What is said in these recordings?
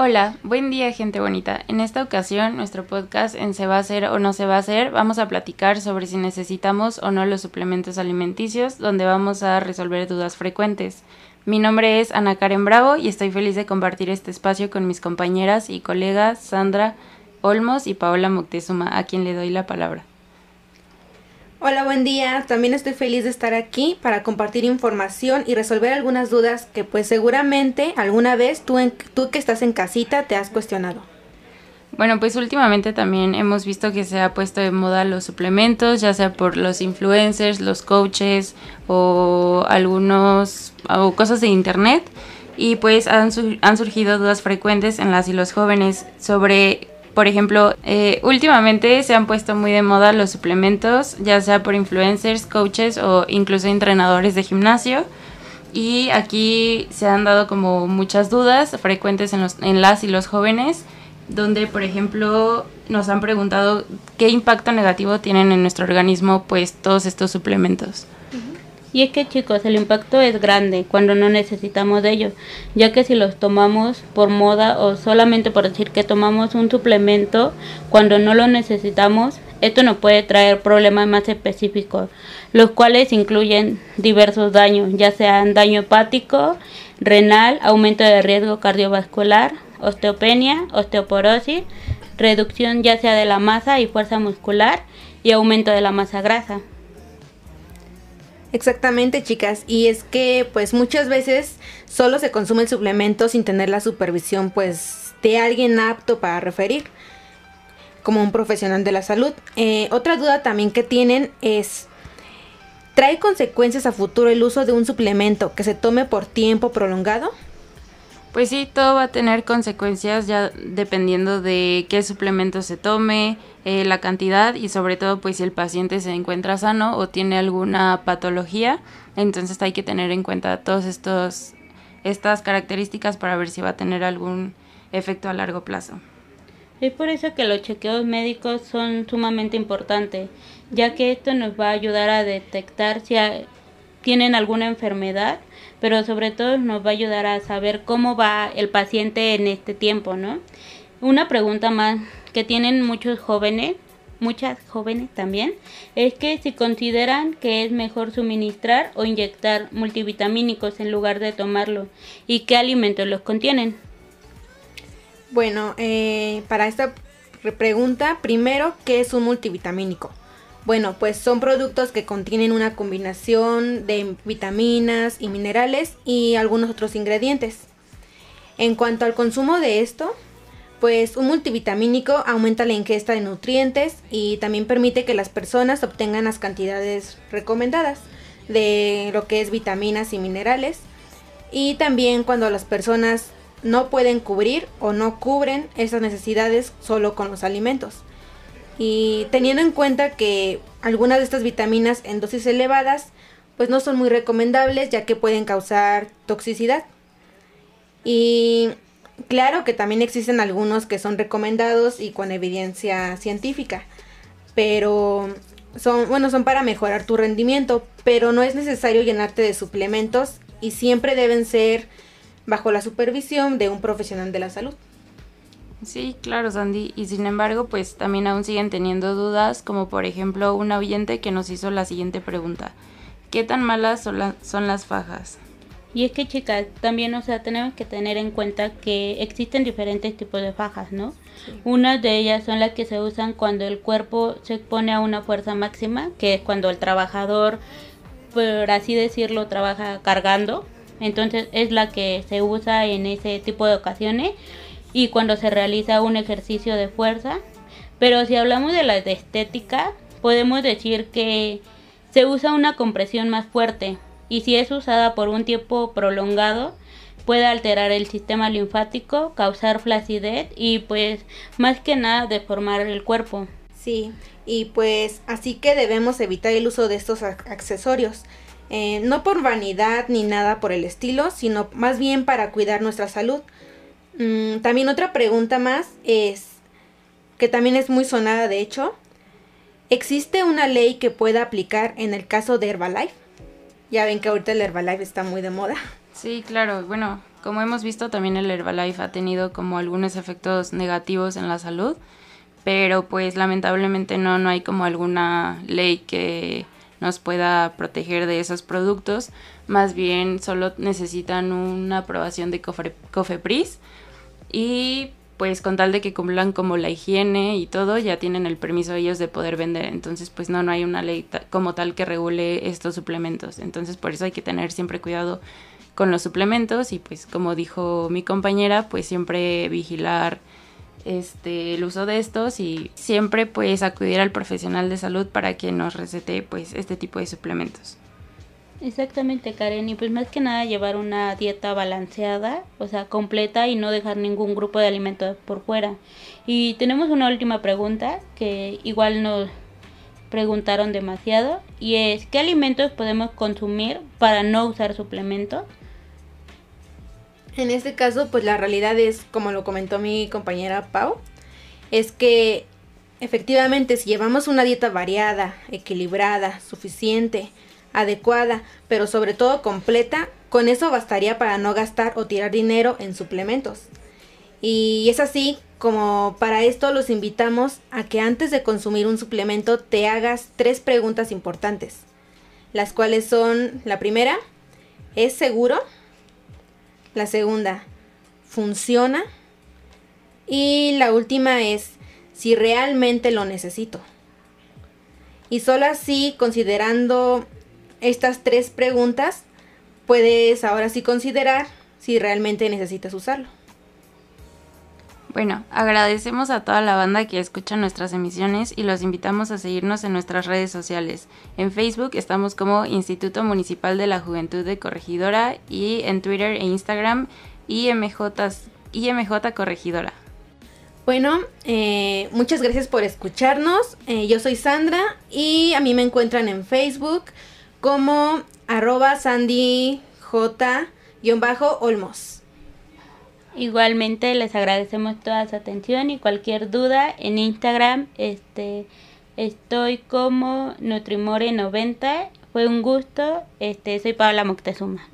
Hola, buen día gente bonita. En esta ocasión, nuestro podcast en Se va a hacer o no se va a hacer, vamos a platicar sobre si necesitamos o no los suplementos alimenticios, donde vamos a resolver dudas frecuentes. Mi nombre es Ana Karen Bravo y estoy feliz de compartir este espacio con mis compañeras y colegas Sandra Olmos y Paola Moctezuma, a quien le doy la palabra. Hola, buen día. También estoy feliz de estar aquí para compartir información y resolver algunas dudas que pues seguramente alguna vez tú, en, tú que estás en casita te has cuestionado. Bueno, pues últimamente también hemos visto que se ha puesto de moda los suplementos, ya sea por los influencers, los coaches o algunos o cosas de internet y pues han, han surgido dudas frecuentes en las y los jóvenes sobre por ejemplo, eh, últimamente se han puesto muy de moda los suplementos, ya sea por influencers, coaches o incluso entrenadores de gimnasio. Y aquí se han dado como muchas dudas frecuentes en, los, en las y los jóvenes donde, por ejemplo, nos han preguntado qué impacto negativo tienen en nuestro organismo, pues todos estos suplementos. Y es que chicos, el impacto es grande cuando no necesitamos de ellos, ya que si los tomamos por moda o solamente por decir que tomamos un suplemento cuando no lo necesitamos, esto nos puede traer problemas más específicos, los cuales incluyen diversos daños, ya sean daño hepático, renal, aumento de riesgo cardiovascular, osteopenia, osteoporosis, reducción ya sea de la masa y fuerza muscular y aumento de la masa grasa. Exactamente, chicas. Y es que, pues, muchas veces solo se consume el suplemento sin tener la supervisión, pues, de alguien apto para referir, como un profesional de la salud. Eh, otra duda también que tienen es, ¿trae consecuencias a futuro el uso de un suplemento que se tome por tiempo prolongado? Pues sí, todo va a tener consecuencias ya dependiendo de qué suplemento se tome, eh, la cantidad y sobre todo pues si el paciente se encuentra sano o tiene alguna patología, entonces hay que tener en cuenta todas estas características para ver si va a tener algún efecto a largo plazo. Es por eso que los chequeos médicos son sumamente importantes, ya que esto nos va a ayudar a detectar si tienen alguna enfermedad pero sobre todo nos va a ayudar a saber cómo va el paciente en este tiempo, ¿no? Una pregunta más que tienen muchos jóvenes, muchas jóvenes también, es que si consideran que es mejor suministrar o inyectar multivitamínicos en lugar de tomarlo y qué alimentos los contienen. Bueno, eh, para esta pregunta, primero, ¿qué es un multivitamínico? Bueno, pues son productos que contienen una combinación de vitaminas y minerales y algunos otros ingredientes. En cuanto al consumo de esto, pues un multivitamínico aumenta la ingesta de nutrientes y también permite que las personas obtengan las cantidades recomendadas de lo que es vitaminas y minerales. Y también cuando las personas no pueden cubrir o no cubren esas necesidades solo con los alimentos. Y teniendo en cuenta que algunas de estas vitaminas en dosis elevadas pues no son muy recomendables ya que pueden causar toxicidad. Y claro que también existen algunos que son recomendados y con evidencia científica, pero son bueno, son para mejorar tu rendimiento, pero no es necesario llenarte de suplementos y siempre deben ser bajo la supervisión de un profesional de la salud. Sí, claro, Sandy. Y sin embargo, pues también aún siguen teniendo dudas, como por ejemplo un oyente que nos hizo la siguiente pregunta. ¿Qué tan malas son, son las fajas? Y es que chicas, también, o sea, tenemos que tener en cuenta que existen diferentes tipos de fajas, ¿no? Unas de ellas son las que se usan cuando el cuerpo se expone a una fuerza máxima, que es cuando el trabajador, por así decirlo, trabaja cargando. Entonces es la que se usa en ese tipo de ocasiones y cuando se realiza un ejercicio de fuerza. Pero si hablamos de la de estética, podemos decir que se usa una compresión más fuerte y si es usada por un tiempo prolongado puede alterar el sistema linfático, causar flacidez y pues más que nada deformar el cuerpo. Sí, y pues así que debemos evitar el uso de estos accesorios. Eh, no por vanidad ni nada por el estilo, sino más bien para cuidar nuestra salud. Mm, también otra pregunta más es, que también es muy sonada de hecho, ¿existe una ley que pueda aplicar en el caso de Herbalife? Ya ven que ahorita el Herbalife está muy de moda. Sí, claro. Bueno, como hemos visto, también el Herbalife ha tenido como algunos efectos negativos en la salud, pero pues lamentablemente no, no hay como alguna ley que nos pueda proteger de esos productos. Más bien solo necesitan una aprobación de COFEPRIS y pues con tal de que cumplan como la higiene y todo, ya tienen el permiso ellos de poder vender. Entonces, pues no, no hay una ley como tal que regule estos suplementos. Entonces, por eso hay que tener siempre cuidado con los suplementos y pues como dijo mi compañera, pues siempre vigilar este el uso de estos y siempre pues acudir al profesional de salud para que nos recete pues este tipo de suplementos. Exactamente, Karen. Y pues más que nada llevar una dieta balanceada, o sea, completa y no dejar ningún grupo de alimentos por fuera. Y tenemos una última pregunta que igual nos preguntaron demasiado y es ¿qué alimentos podemos consumir para no usar suplementos? En este caso, pues la realidad es, como lo comentó mi compañera Pau, es que efectivamente si llevamos una dieta variada, equilibrada, suficiente, adecuada, pero sobre todo completa, con eso bastaría para no gastar o tirar dinero en suplementos. Y es así como para esto los invitamos a que antes de consumir un suplemento te hagas tres preguntas importantes, las cuales son la primera, ¿es seguro? La segunda, ¿funciona? Y la última es si realmente lo necesito. Y solo así, considerando estas tres preguntas, puedes ahora sí considerar si realmente necesitas usarlo. Bueno, agradecemos a toda la banda que escucha nuestras emisiones y los invitamos a seguirnos en nuestras redes sociales. En Facebook estamos como Instituto Municipal de la Juventud de Corregidora y en Twitter e Instagram IMJ, IMJ Corregidora. Bueno, eh, muchas gracias por escucharnos. Eh, yo soy Sandra y a mí me encuentran en Facebook como arroba sandyj-olmos. Igualmente les agradecemos toda su atención y cualquier duda en Instagram este estoy como Nutrimore90. Fue un gusto. Este soy Paula Moctezuma.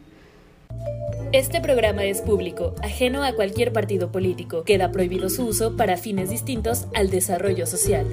Este programa es público, ajeno a cualquier partido político. Queda prohibido su uso para fines distintos al desarrollo social.